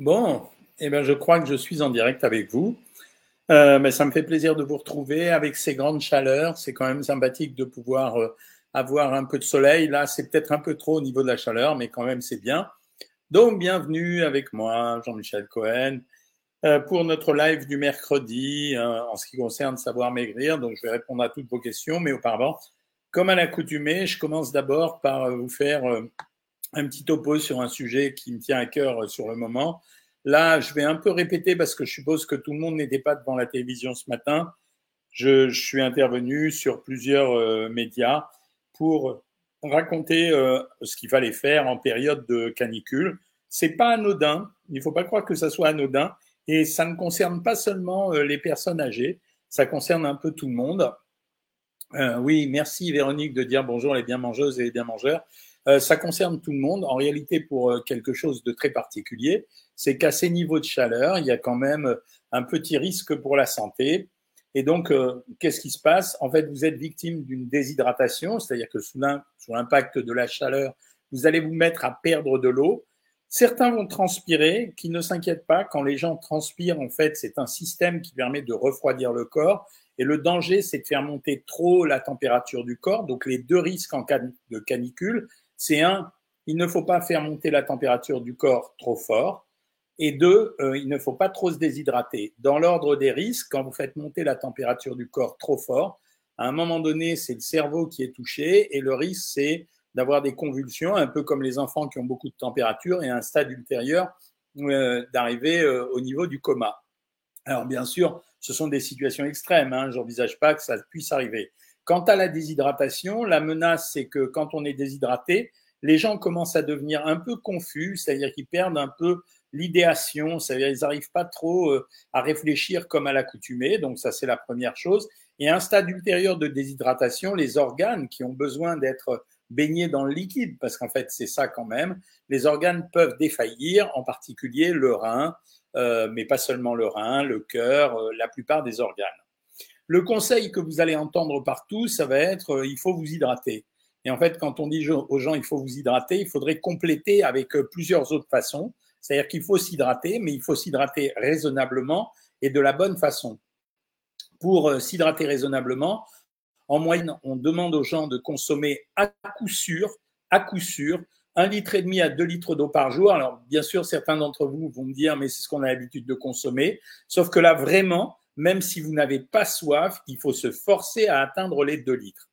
Bon, eh ben, je crois que je suis en direct avec vous. Euh, mais ça me fait plaisir de vous retrouver avec ces grandes chaleurs. C'est quand même sympathique de pouvoir euh, avoir un peu de soleil. Là, c'est peut-être un peu trop au niveau de la chaleur, mais quand même, c'est bien. Donc, bienvenue avec moi, Jean-Michel Cohen, euh, pour notre live du mercredi en ce qui concerne Savoir Maigrir. Donc, je vais répondre à toutes vos questions, mais auparavant, comme à l'accoutumée, je commence d'abord par vous faire un petit topo sur un sujet qui me tient à cœur euh, sur le moment. Là, je vais un peu répéter parce que je suppose que tout le monde n'était pas devant la télévision ce matin. Je, suis intervenu sur plusieurs euh, médias pour raconter euh, ce qu'il fallait faire en période de canicule. C'est pas anodin. Il ne faut pas croire que ça soit anodin. Et ça ne concerne pas seulement les personnes âgées. Ça concerne un peu tout le monde. oui, merci Véronique de dire bonjour les bien mangeuses et les bien mangeurs. Euh, ça concerne tout le monde. En réalité, pour euh, quelque chose de très particulier, c'est qu'à ces niveaux de chaleur, il y a quand même euh, un petit risque pour la santé. Et donc, qu'est-ce qui se passe? En fait, vous êtes victime d'une déshydratation, c'est-à-dire que sous l'impact de la chaleur, vous allez vous mettre à perdre de l'eau. Certains vont transpirer, qui ne s'inquiètent pas. Quand les gens transpirent, en fait, c'est un système qui permet de refroidir le corps. Et le danger, c'est de faire monter trop la température du corps. Donc, les deux risques en cas de canicule, c'est un, il ne faut pas faire monter la température du corps trop fort. Et deux, euh, il ne faut pas trop se déshydrater. Dans l'ordre des risques, quand vous faites monter la température du corps trop fort, à un moment donné, c'est le cerveau qui est touché et le risque, c'est d'avoir des convulsions, un peu comme les enfants qui ont beaucoup de température et à un stade ultérieur euh, d'arriver euh, au niveau du coma. Alors bien sûr, ce sont des situations extrêmes, hein, j'envisage pas que ça puisse arriver. Quant à la déshydratation, la menace, c'est que quand on est déshydraté, les gens commencent à devenir un peu confus, c'est-à-dire qu'ils perdent un peu l'idéation, c'est-à-dire qu'ils n'arrivent pas trop euh, à réfléchir comme à l'accoutumée, donc ça c'est la première chose. Et à un stade ultérieur de déshydratation, les organes qui ont besoin d'être baignés dans le liquide, parce qu'en fait c'est ça quand même, les organes peuvent défaillir, en particulier le rein, euh, mais pas seulement le rein, le cœur, euh, la plupart des organes. Le conseil que vous allez entendre partout, ça va être euh, il faut vous hydrater. Et en fait, quand on dit aux gens il faut vous hydrater, il faudrait compléter avec euh, plusieurs autres façons. C'est-à-dire qu'il faut s'hydrater, mais il faut s'hydrater raisonnablement et de la bonne façon. Pour euh, s'hydrater raisonnablement, en moyenne, on demande aux gens de consommer à coup sûr, à coup sûr, un litre et demi à deux litres d'eau par jour. Alors, bien sûr, certains d'entre vous vont me dire, mais c'est ce qu'on a l'habitude de consommer. Sauf que là, vraiment, même si vous n'avez pas soif, il faut se forcer à atteindre les 2 litres.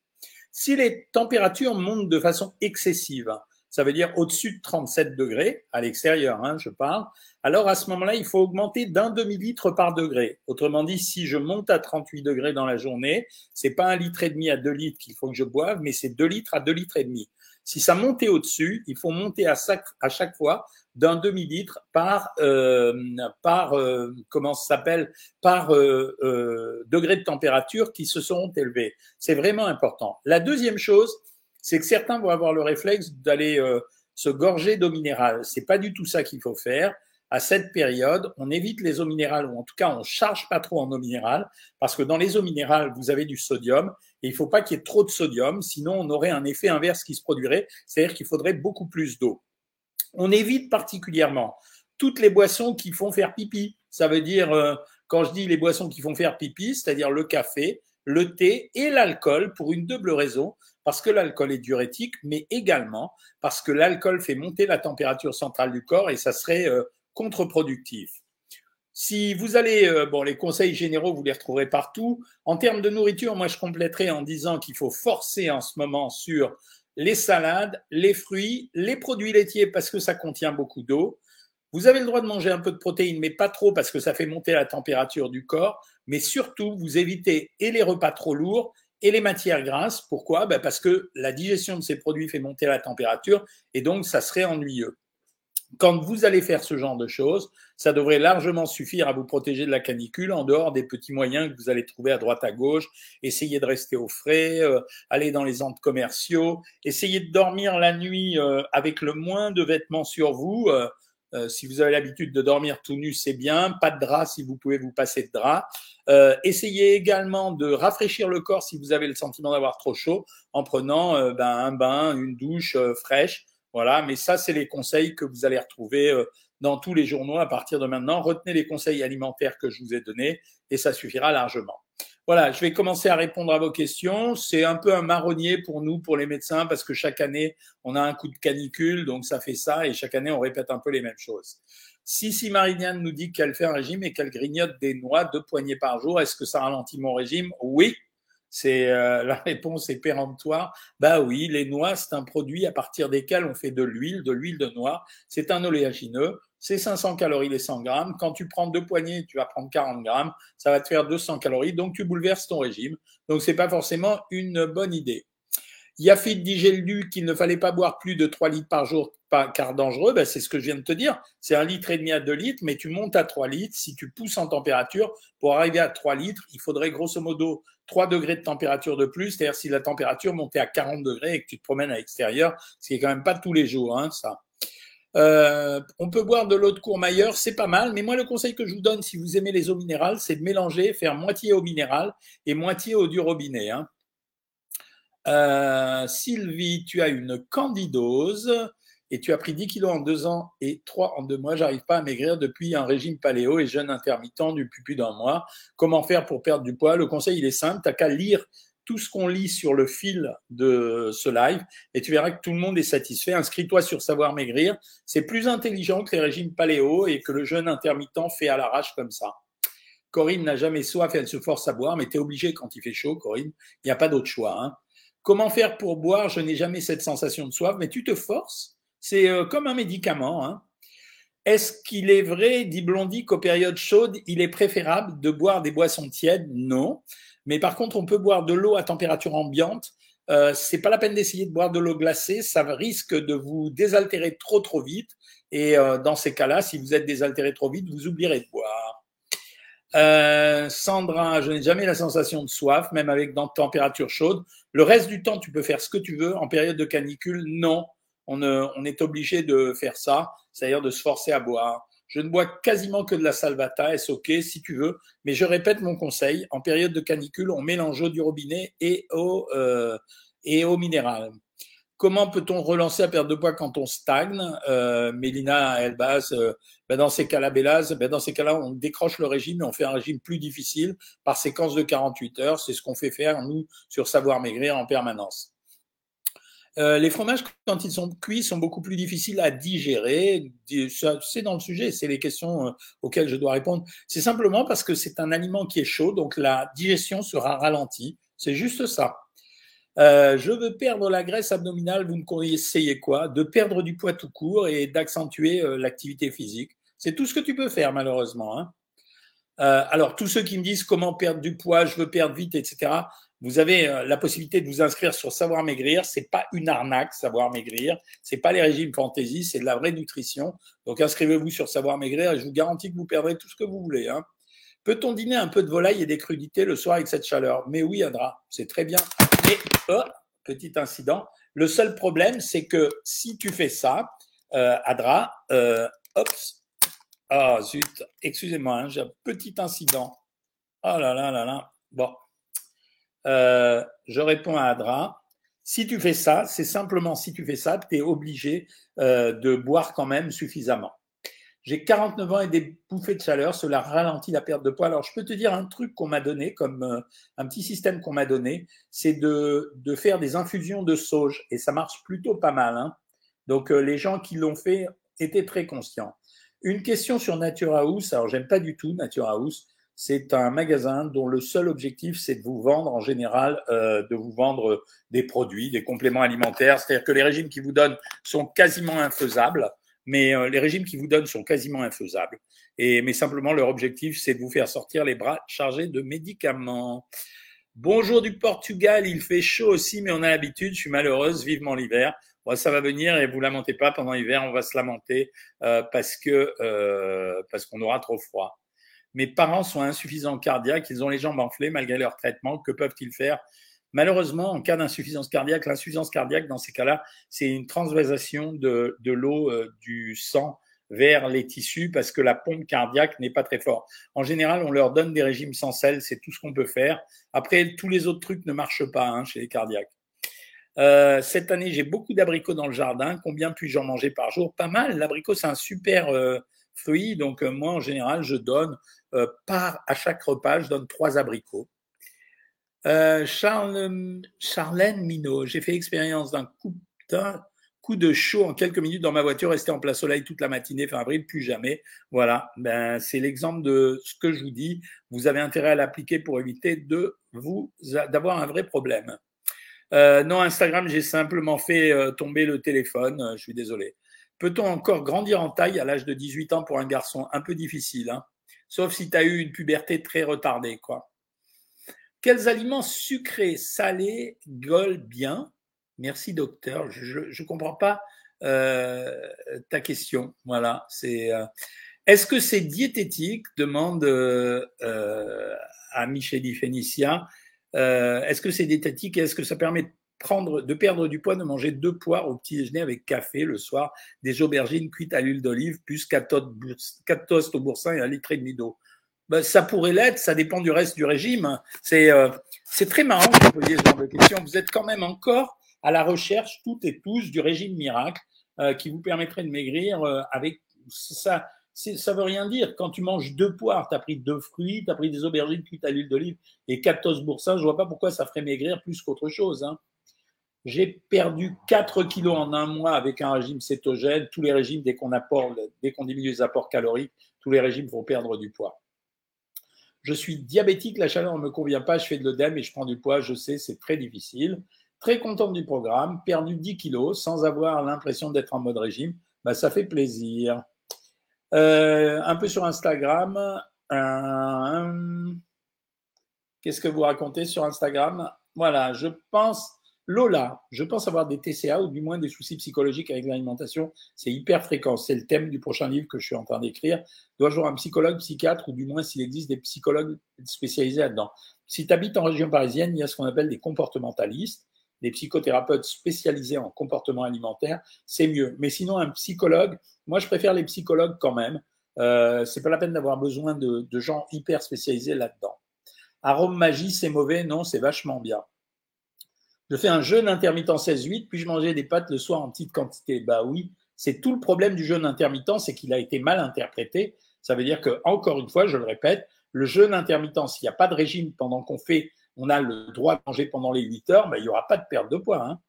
Si les températures montent de façon excessive, ça veut dire au-dessus de 37 degrés, à l'extérieur, hein, je parle, alors à ce moment-là, il faut augmenter d'un demi-litre par degré. Autrement dit, si je monte à 38 degrés dans la journée, c'est pas un litre et demi à 2 litres qu'il faut que je boive, mais c'est 2 litres à 2 litres et demi. Si ça montait au-dessus, il faut monter à chaque fois d'un demi-litre par euh, par euh, comment ça s'appelle par euh, euh, degré de température qui se seront élevés. C'est vraiment important. La deuxième chose, c'est que certains vont avoir le réflexe d'aller euh, se gorger d'eau minérale. C'est pas du tout ça qu'il faut faire. À cette période, on évite les eaux minérales ou en tout cas on charge pas trop en eau minérale parce que dans les eaux minérales vous avez du sodium et il faut pas qu'il y ait trop de sodium, sinon on aurait un effet inverse qui se produirait, c'est-à-dire qu'il faudrait beaucoup plus d'eau. On évite particulièrement toutes les boissons qui font faire pipi. Ça veut dire, euh, quand je dis les boissons qui font faire pipi, c'est-à-dire le café, le thé et l'alcool pour une double raison, parce que l'alcool est diurétique, mais également parce que l'alcool fait monter la température centrale du corps et ça serait euh, contre-productif. Si vous allez, euh, bon, les conseils généraux, vous les retrouverez partout. En termes de nourriture, moi, je compléterai en disant qu'il faut forcer en ce moment sur les salades, les fruits, les produits laitiers parce que ça contient beaucoup d'eau. Vous avez le droit de manger un peu de protéines, mais pas trop parce que ça fait monter la température du corps. Mais surtout, vous évitez et les repas trop lourds et les matières grasses. Pourquoi? Ben Parce que la digestion de ces produits fait monter la température et donc ça serait ennuyeux. Quand vous allez faire ce genre de choses, ça devrait largement suffire à vous protéger de la canicule en dehors des petits moyens que vous allez trouver à droite à gauche. Essayez de rester au frais, euh, aller dans les centres commerciaux, essayez de dormir la nuit euh, avec le moins de vêtements sur vous. Euh, si vous avez l'habitude de dormir tout nu, c'est bien. Pas de drap si vous pouvez vous passer de drap. essayez également de rafraîchir le corps si vous avez le sentiment d'avoir trop chaud en prenant ben, un bain, une douche fraîche voilà, mais ça, c'est les conseils que vous allez retrouver euh, dans tous les journaux à partir de maintenant. Retenez les conseils alimentaires que je vous ai donnés et ça suffira largement. Voilà, je vais commencer à répondre à vos questions. C'est un peu un marronnier pour nous, pour les médecins, parce que chaque année, on a un coup de canicule, donc ça fait ça, et chaque année, on répète un peu les mêmes choses. Si, si Marianne nous dit qu'elle fait un régime et qu'elle grignote des noix, deux poignées par jour, est-ce que ça ralentit mon régime? Oui, c'est euh, la réponse est péremptoire. Bah oui, les noix, c'est un produit à partir desquels on fait de l'huile, de l'huile de noix. C'est un oléagineux. C'est 500 calories les 100 grammes. Quand tu prends deux poignées, tu vas prendre 40 grammes. Ça va te faire 200 calories. Donc tu bouleverses ton régime. Donc c'est pas forcément une bonne idée. Yafid dit j'ai qu'il ne fallait pas boire plus de 3 litres par jour car dangereux, ben c'est ce que je viens de te dire. C'est un litre et demi à 2 litres, mais tu montes à 3 litres. Si tu pousses en température, pour arriver à 3 litres, il faudrait grosso modo 3 degrés de température de plus. C'est-à-dire si la température montait à 40 degrés et que tu te promènes à l'extérieur, ce qui est quand même pas tous les jours, hein, ça. Euh, on peut boire de l'eau de Courmayeur, c'est pas mal, mais moi le conseil que je vous donne si vous aimez les eaux minérales, c'est de mélanger, faire moitié eau minérale et moitié eau du robinet. Hein. Euh, Sylvie, tu as une candidose et tu as pris 10 kilos en deux ans et 3 en deux mois. J'arrive pas à maigrir depuis un régime paléo et jeûne intermittent depuis plus d'un mois. Comment faire pour perdre du poids? Le conseil, il est simple. Tu qu'à lire tout ce qu'on lit sur le fil de ce live et tu verras que tout le monde est satisfait. Inscris-toi sur Savoir Maigrir. C'est plus intelligent que les régimes paléo et que le jeûne intermittent fait à l'arrache comme ça. Corinne n'a jamais soif et elle se force à boire, mais tu es obligé quand il fait chaud, Corinne. Il n'y a pas d'autre choix. Hein. Comment faire pour boire? Je n'ai jamais cette sensation de soif, mais tu te forces. C'est euh, comme un médicament. Hein. Est-ce qu'il est vrai, dit Blondie, qu'aux périodes chaudes, il est préférable de boire des boissons tièdes? Non. Mais par contre, on peut boire de l'eau à température ambiante. Euh, c'est pas la peine d'essayer de boire de l'eau glacée, ça risque de vous désaltérer trop trop vite. Et euh, dans ces cas-là, si vous êtes désaltéré trop vite, vous oublierez de boire. Euh, Sandra, je n'ai jamais la sensation de soif, même avec dans température chaude. Le reste du temps, tu peux faire ce que tu veux. En période de canicule, non. On, on est obligé de faire ça, c'est-à-dire de se forcer à boire. Je ne bois quasiment que de la salvata, est ok si tu veux, mais je répète mon conseil. En période de canicule, on mélange eau du robinet et eau, euh, et eau minérale. Comment peut-on relancer à perdre de poids quand on stagne? Euh, Mélina Elbaz, euh, ben dans ces cas-là, ben dans ces cas-là, on décroche le régime et on fait un régime plus difficile par séquence de 48 heures. C'est ce qu'on fait faire, nous, sur Savoir Maigrir en permanence. Euh, les fromages, quand ils sont cuits, sont beaucoup plus difficiles à digérer. C'est dans le sujet, c'est les questions euh, auxquelles je dois répondre. C'est simplement parce que c'est un aliment qui est chaud, donc la digestion sera ralentie. C'est juste ça. Euh, je veux perdre la graisse abdominale, vous me conseillez quoi? De perdre du poids tout court et d'accentuer euh, l'activité physique. C'est tout ce que tu peux faire, malheureusement. Hein. Euh, alors, tous ceux qui me disent comment perdre du poids, je veux perdre vite, etc., vous avez euh, la possibilité de vous inscrire sur Savoir Maigrir. C'est pas une arnaque, Savoir Maigrir. C'est pas les régimes fantaisie, c'est de la vraie nutrition. Donc, inscrivez-vous sur Savoir Maigrir et je vous garantis que vous perdrez tout ce que vous voulez. Hein. Peut-on dîner un peu de volaille et des crudités le soir avec cette chaleur? Mais oui, Adra, c'est très bien. Mais, oh, petit incident, le seul problème, c'est que si tu fais ça, euh, Adra, euh, hop, ah zut, excusez-moi, hein, j'ai un petit incident. Oh là là là là. Bon, euh, je réponds à Adra. Si tu fais ça, c'est simplement si tu fais ça, tu es obligé euh, de boire quand même suffisamment. J'ai 49 ans et des bouffées de chaleur, cela ralentit la perte de poids. Alors, je peux te dire un truc qu'on m'a donné, comme euh, un petit système qu'on m'a donné, c'est de, de, faire des infusions de sauge et ça marche plutôt pas mal. Hein. Donc, les gens qui l'ont fait étaient très conscients. Une question sur Nature House. Alors, j'aime pas du tout Nature House. C'est un magasin dont le seul objectif, c'est de vous vendre en général, euh, de vous vendre des produits, des compléments alimentaires. C'est-à-dire que les régimes qu'ils vous donnent sont quasiment infaisables mais euh, les régimes qui vous donnent sont quasiment infaisables. Et, mais simplement, leur objectif, c'est de vous faire sortir les bras chargés de médicaments. Bonjour du Portugal, il fait chaud aussi, mais on a l'habitude, je suis malheureuse, vivement l'hiver. Bon, ça va venir et vous lamentez pas pendant l'hiver, on va se lamenter euh, parce que euh, parce qu'on aura trop froid. Mes parents sont insuffisants cardiaques, ils ont les jambes enflées malgré leur traitement. Que peuvent-ils faire? Malheureusement, en cas d'insuffisance cardiaque, l'insuffisance cardiaque, dans ces cas-là, c'est une transvasation de, l'eau euh, du sang vers les tissus parce que la pompe cardiaque n'est pas très forte. En général, on leur donne des régimes sans sel, c'est tout ce qu'on peut faire. Après, tous les autres trucs ne marchent pas hein, chez les cardiaques. Euh, cette année, j'ai beaucoup d'abricots dans le jardin. Combien puis-je en manger par jour? Pas mal. L'abricot, c'est un super, euh, fruits. Donc moi, en général, je donne par à chaque repas, je donne trois abricots. Charles, Charlène Minot, j'ai fait expérience d'un coup, de chaud en quelques minutes dans ma voiture, rester en plein soleil toute la matinée, fin avril, plus jamais. Voilà, ben, c'est l'exemple de ce que je vous dis. Vous avez intérêt à l'appliquer pour éviter de vous d'avoir un vrai problème. Euh, non, Instagram, j'ai simplement fait euh, tomber le téléphone. Euh, je suis désolé. Peut-on encore grandir en taille à l'âge de 18 ans pour un garçon? Un peu difficile, hein sauf si tu as eu une puberté très retardée, quoi. Quels aliments sucrés, salés golent bien? Merci, docteur. Je ne comprends pas euh, ta question. Voilà. Euh, est-ce que c'est diététique? Demande euh, à Micheli Fénicia. est-ce que c'est diététique et est-ce que ça permet prendre, de perdre du poids, de manger deux poires au petit déjeuner avec café le soir, des aubergines cuites à l'huile d'olive, plus quatre toasts au boursin et un litre et demi d'eau. Ben, ça pourrait l'être, ça dépend du reste du régime. C'est c'est très marrant que vous posiez ce genre de questions. Vous êtes quand même encore à la recherche toutes et tous du régime miracle euh, qui vous permettrait de maigrir euh, avec ça. Ça veut rien dire. Quand tu manges deux poires, tu as pris deux fruits, tu as pris des aubergines cuites à l'huile d'olive et 14 boursins, je vois pas pourquoi ça ferait maigrir plus qu'autre chose. Hein. J'ai perdu 4 kilos en un mois avec un régime cétogène. Tous les régimes, dès qu'on dès diminue les apports caloriques, tous les régimes vont perdre du poids. Je suis diabétique, la chaleur ne me convient pas, je fais de l'œdème et je prends du poids, je sais, c'est très difficile très contente du programme, perdu 10 kilos sans avoir l'impression d'être en mode régime, bah, ça fait plaisir. Euh, un peu sur Instagram. Qu'est-ce que vous racontez sur Instagram? Voilà, je pense, Lola, je pense avoir des TCA ou du moins des soucis psychologiques avec l'alimentation. C'est hyper fréquent. C'est le thème du prochain livre que je suis en train d'écrire. Dois-je voir un psychologue, psychiatre ou du moins s'il existe des psychologues spécialisés là-dedans? Si tu habites en région parisienne, il y a ce qu'on appelle des comportementalistes des psychothérapeutes spécialisés en comportement alimentaire, c'est mieux. Mais sinon, un psychologue, moi, je préfère les psychologues quand même. Euh, c'est pas la peine d'avoir besoin de, gens hyper spécialisés là-dedans. Arôme magie, c'est mauvais? Non, c'est vachement bien. Je fais un jeûne intermittent 16-8, puis je mangeais des pâtes le soir en petite quantité. Bah oui, c'est tout le problème du jeûne intermittent, c'est qu'il a été mal interprété. Ça veut dire que, encore une fois, je le répète, le jeûne intermittent, s'il n'y a pas de régime pendant qu'on fait on a le droit de manger pendant les 8 heures, mais il n'y aura pas de perte de poids. Hein.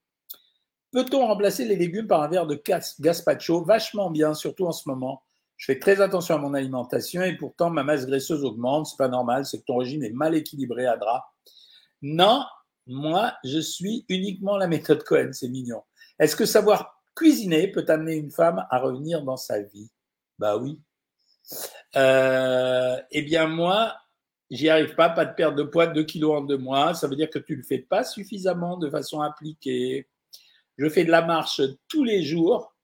Peut-on remplacer les légumes par un verre de gazpacho? Vachement bien, surtout en ce moment. Je fais très attention à mon alimentation et pourtant ma masse graisseuse augmente. C'est pas normal, c'est que ton régime est mal équilibré, Adra. Non, moi, je suis uniquement la méthode Cohen, c'est mignon. Est-ce que savoir cuisiner peut amener une femme à revenir dans sa vie? Bah oui. Euh, eh bien, moi, j'y arrive pas, pas de perte de poids, 2 kilos en deux mois. Ça veut dire que tu le fais pas suffisamment de façon appliquée. Je fais de la marche tous les jours.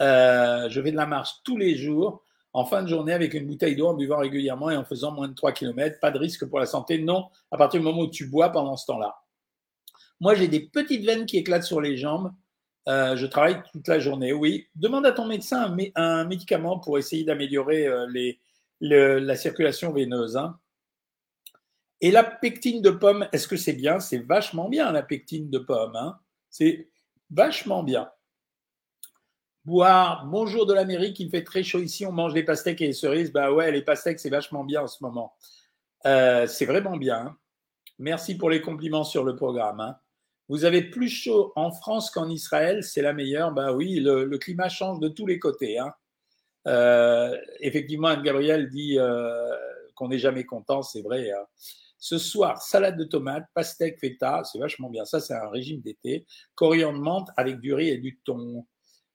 Euh, je fais de la marche tous les jours en fin de journée avec une bouteille d'eau en buvant régulièrement et en faisant moins de 3 km. Pas de risque pour la santé. Non, à partir du moment où tu bois pendant ce temps-là. Moi, j'ai des petites veines qui éclatent sur les jambes. Euh, je travaille toute la journée. Oui, demande à ton médecin un, médicament pour essayer d'améliorer euh, la circulation veineuse. Hein. Et la pectine de pomme, est-ce que c'est bien? C'est vachement bien la pectine de pomme. Hein c'est vachement bien. Boire, bonjour de l'Amérique, il fait très chaud ici, on mange des pastèques et des cerises. Bah ouais, les pastèques, c'est vachement bien en ce moment. Euh, c'est vraiment bien. Hein. Merci pour les compliments sur le programme. Hein. Vous avez plus chaud en France qu'en Israël, c'est la meilleure. Bah oui, le, climat change de tous les côtés. Euh, effectivement, Anne-Gabrielle dit euh, qu'on n'est jamais content, c'est vrai. Ce soir, salade de tomates, pastèque feta, c'est vachement bien. Ça, c'est un régime d'été. Coriandre menthe avec du riz et du thon.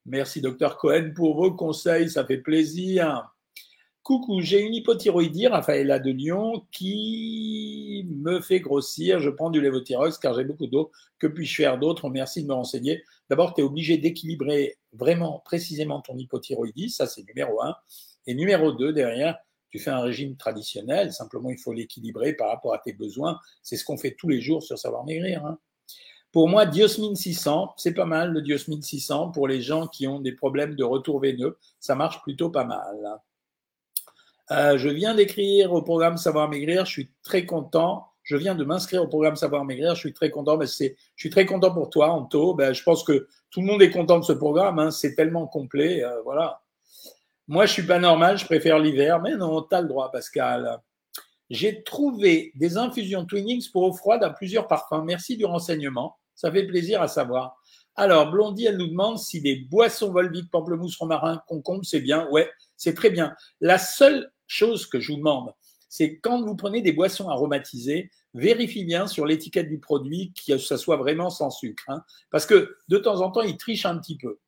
Merci, docteur Cohen, pour vos conseils. Ça fait plaisir. Coucou, j'ai une hypothyroïdie, Raphaël de Lyon, qui me fait grossir. Je prends du lévothyrox car j'ai beaucoup d'eau. Que puis-je faire d'autre? Merci de me renseigner. D'abord, tu es obligé d'équilibrer vraiment précisément ton hypothyroïdie. Ça, c'est numéro un. Et numéro deux, derrière, tu fais un régime traditionnel, simplement il faut l'équilibrer par rapport à tes besoins. C'est ce qu'on fait tous les jours sur Savoir Maigrir. Hein. Pour moi, Diosmine 600, c'est pas mal le Diosmine 600 pour les gens qui ont des problèmes de retour veineux. Ça marche plutôt pas mal. Euh, je viens d'écrire au programme Savoir Maigrir, je suis très content. Je viens de m'inscrire au programme Savoir Maigrir, je suis très content. Mais je suis très content pour toi, Anto. Ben, je pense que tout le monde est content de ce programme. Hein. C'est tellement complet, euh, voilà. Moi, je suis pas normal, je préfère l'hiver. Mais non, tu as le droit, Pascal. J'ai trouvé des infusions Twinings pour eau froide à plusieurs parfums. Merci du renseignement. Ça fait plaisir à savoir. Alors, Blondie, elle nous demande si les boissons Volvic, pamplemousse, romarin, concombre, c'est bien. Ouais, c'est très bien. La seule chose que je vous demande, c'est quand vous prenez des boissons aromatisées, vérifiez bien sur l'étiquette du produit que ça soit vraiment sans sucre. Hein. parce que de temps en temps, ils trichent un petit peu.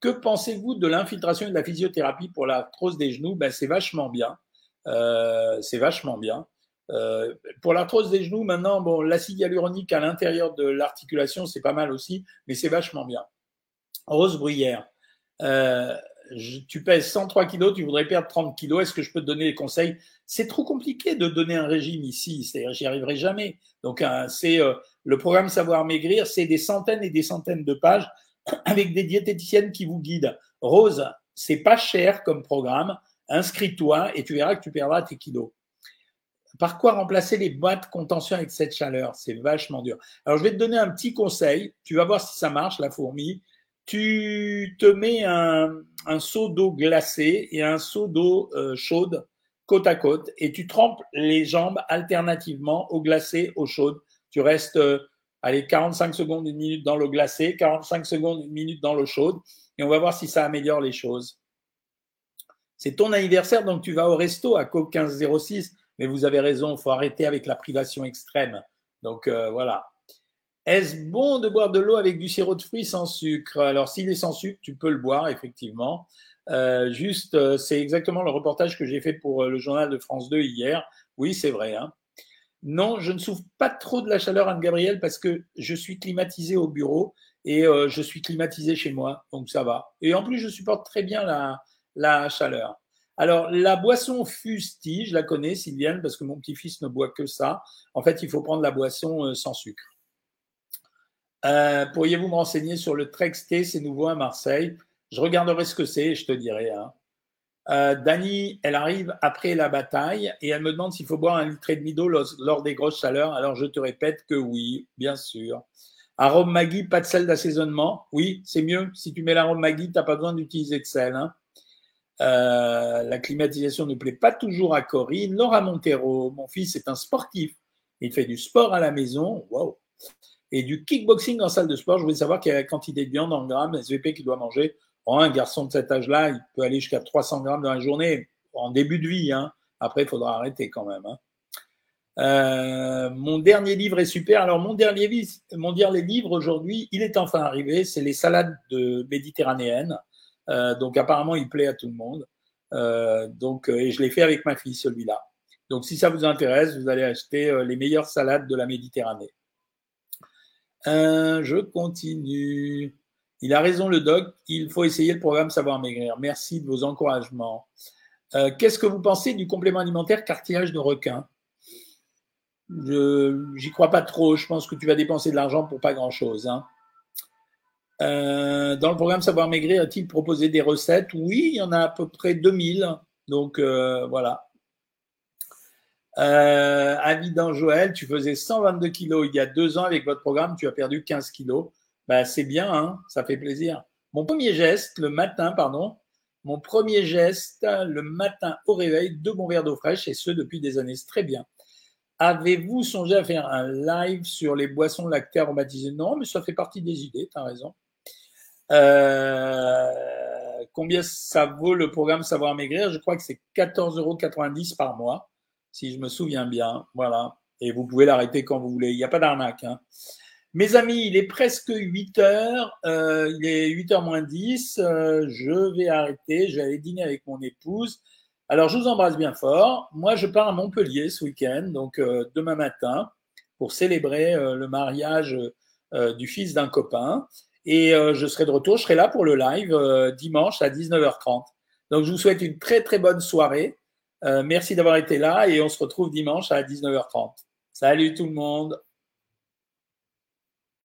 Que pensez-vous de l'infiltration et de la physiothérapie pour l'arthrose des genoux? Ben, C'est vachement bien. Euh, c'est vachement bien. Euh, pour l'arthrose des genoux, maintenant, bon, l'acide hyaluronique à l'intérieur de l'articulation, c'est pas mal aussi, mais c'est vachement bien. Rose Bruyère, euh, tu pèses 103 kilos, tu voudrais perdre 30 kilos, est-ce que je peux te donner des conseils? C'est trop compliqué de donner un régime ici, c'est-à-dire j'y arriverai jamais. Donc c'est le programme Savoir Maigrir, c'est des centaines et des centaines de pages avec des diététiciennes qui vous guident. Rose, c'est pas cher comme programme inscris-toi et tu verras que tu perdras tes kilos. Par quoi remplacer les boîtes contention avec cette chaleur? C'est vachement dur. Alors, je vais te donner un petit conseil. Tu vas voir si ça marche, la fourmi. Tu te mets un, seau d'eau glacée et un seau d'eau euh, chaude côte à côte et tu trempes les jambes alternativement au glacé, au chaude. Tu restes, euh, allez, 45 secondes, une minute dans l'eau glacée, 45 secondes, une minute dans l'eau chaude et on va voir si ça améliore les choses. C'est ton anniversaire, donc tu vas au resto à Coke 1506. Mais vous avez raison, il faut arrêter avec la privation extrême. Donc euh, voilà. Est-ce bon de boire de l'eau avec du sirop de fruits sans sucre? Alors s'il est sans sucre, tu peux le boire, effectivement. Euh, juste, euh, c'est exactement le reportage que j'ai fait pour le journal de France 2 hier. Oui, c'est vrai. Hein. Non, je ne souffre pas trop de la chaleur, Anne-Gabrielle, parce que je suis climatisé au bureau et je suis climatisé chez moi, donc ça va. Et en plus, je supporte très bien la, chaleur. Alors, la boisson fusti, je la connais, Sylviane, parce que mon petit-fils ne boit que ça. En fait, il faut prendre la boisson euh, sans sucre. Euh, pourriez-vous me renseigner sur le Trexté C'est nouveau à Marseille? Je regarderai ce que c'est et je te dirai. Hein. Euh, Dani, elle arrive après la bataille et elle me demande s'il faut boire un litre et demi d'eau lors, des grosses chaleurs. Alors, je te répète que oui, bien sûr. Arôme Maggi, pas de sel d'assaisonnement? Oui, c'est mieux. Si tu mets l'arôme Maggi, tu n'as pas besoin d'utiliser de sel. Hein. Euh, la climatisation ne plaît pas toujours à Corinne. Laura Montero, mon fils est un sportif. Il fait du sport à la maison. Wow. Et du kickboxing en salle de sport. Je voulais savoir quelle quantité de viande en grammes SVP qu'il doit manger. un garçon de cet âge-là, il peut aller jusqu'à 300 grammes dans la journée en début de vie. Hein. Après, il faudra arrêter quand même. Hein. Euh, mon dernier livre est super. Alors, mon dernier, livre aujourd'hui, il est enfin arrivé. C'est les salades de méditerranéennes. Euh, donc apparemment, il plaît à tout le monde. Euh, donc, euh, et je l'ai fait avec ma fille, celui-là. Donc, si ça vous intéresse, vous allez acheter les meilleures salades de la Méditerranée. Je continue. Il a raison, le doc. Il faut essayer le programme Savoir Maigrir. Merci de vos encouragements. Qu'est-ce que vous pensez du complément alimentaire cartilage de requin? J'y crois pas trop. Je pense que tu vas dépenser de l'argent pour pas grand-chose. Hein. Euh, dans le programme Savoir Maigrir, a-t-il proposé des recettes? Oui, il y en a à peu près 2000. Donc euh, voilà. Euh, Avidan Joël, tu faisais 122 kilos il y a deux ans avec votre programme, tu as perdu 15 kilos. Bah, c'est bien, hein, ça fait plaisir. Mon premier geste, le matin, pardon, mon premier geste, le matin au réveil, deux bons verres d'eau fraîche, et ce depuis des années. C'est très bien. Avez-vous songé à faire un live sur les boissons lactées aromatisées? Non, mais ça fait partie des idées, tu as raison. Euh, combien ça vaut le programme Savoir Maigrir? Je crois que c'est 14,90 euros par mois, si je me souviens bien. Voilà. Et vous pouvez l'arrêter quand vous voulez. Il n'y a pas d'arnaque. Hein. Mes amis, il est presque 8 heures. Euh, il est 8 heures moins 10. Euh, je vais arrêter. J'allais dîner avec mon épouse. Alors, je vous embrasse bien fort. Moi, je pars à Montpellier ce week-end, donc demain matin, pour célébrer le mariage du fils d'un copain. Et euh, je serai de retour, je serai là pour le live euh, dimanche à 19h30. Donc je vous souhaite une très très bonne soirée. Euh, merci d'avoir été là et on se retrouve dimanche à 19h30. Salut tout le monde.